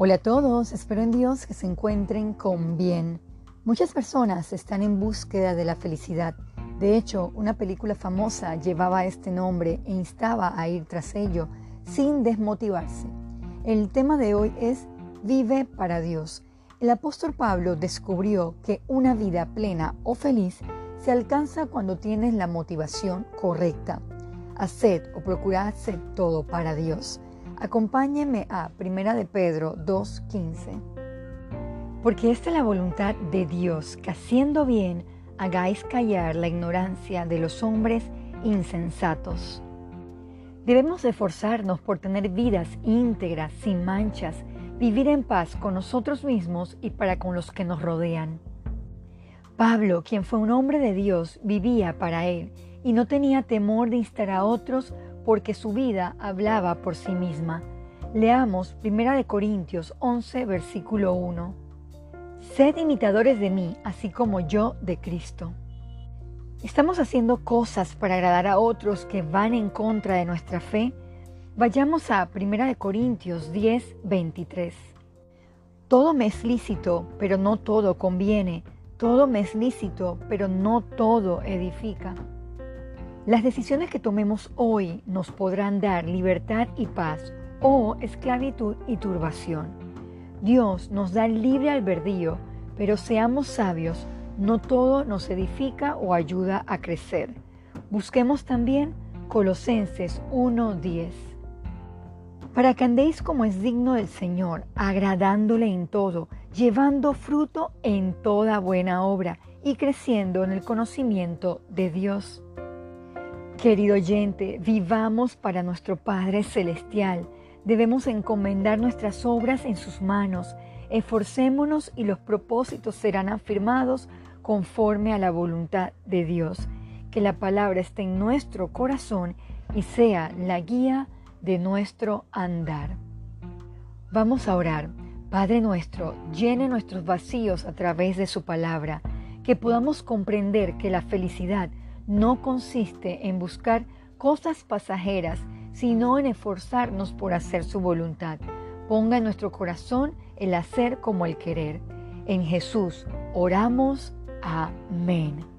Hola a todos, espero en Dios que se encuentren con bien. Muchas personas están en búsqueda de la felicidad. De hecho, una película famosa llevaba este nombre e instaba a ir tras ello sin desmotivarse. El tema de hoy es Vive para Dios. El apóstol Pablo descubrió que una vida plena o feliz se alcanza cuando tienes la motivación correcta. Haced o procurad hacer todo para Dios. Acompáñenme a Primera de Pedro 2.15. Porque esta es la voluntad de Dios, que haciendo bien hagáis callar la ignorancia de los hombres insensatos. Debemos esforzarnos por tener vidas íntegras, sin manchas, vivir en paz con nosotros mismos y para con los que nos rodean. Pablo, quien fue un hombre de Dios, vivía para él y no tenía temor de instar a otros porque su vida hablaba por sí misma. Leamos 1 Corintios 11, versículo 1. Sed imitadores de mí, así como yo de Cristo. ¿Estamos haciendo cosas para agradar a otros que van en contra de nuestra fe? Vayamos a 1 Corintios 10, 23. Todo me es lícito, pero no todo conviene. Todo me es lícito, pero no todo edifica. Las decisiones que tomemos hoy nos podrán dar libertad y paz o esclavitud y turbación. Dios nos da libre albedrío, pero seamos sabios, no todo nos edifica o ayuda a crecer. Busquemos también Colosenses 1:10. Para que andéis como es digno del Señor, agradándole en todo, llevando fruto en toda buena obra y creciendo en el conocimiento de Dios. Querido oyente, vivamos para nuestro Padre Celestial. Debemos encomendar nuestras obras en sus manos. Esforcémonos y los propósitos serán afirmados conforme a la voluntad de Dios. Que la palabra esté en nuestro corazón y sea la guía de nuestro andar. Vamos a orar. Padre nuestro, llene nuestros vacíos a través de su palabra, que podamos comprender que la felicidad no consiste en buscar cosas pasajeras, sino en esforzarnos por hacer su voluntad. Ponga en nuestro corazón el hacer como el querer. En Jesús oramos. Amén.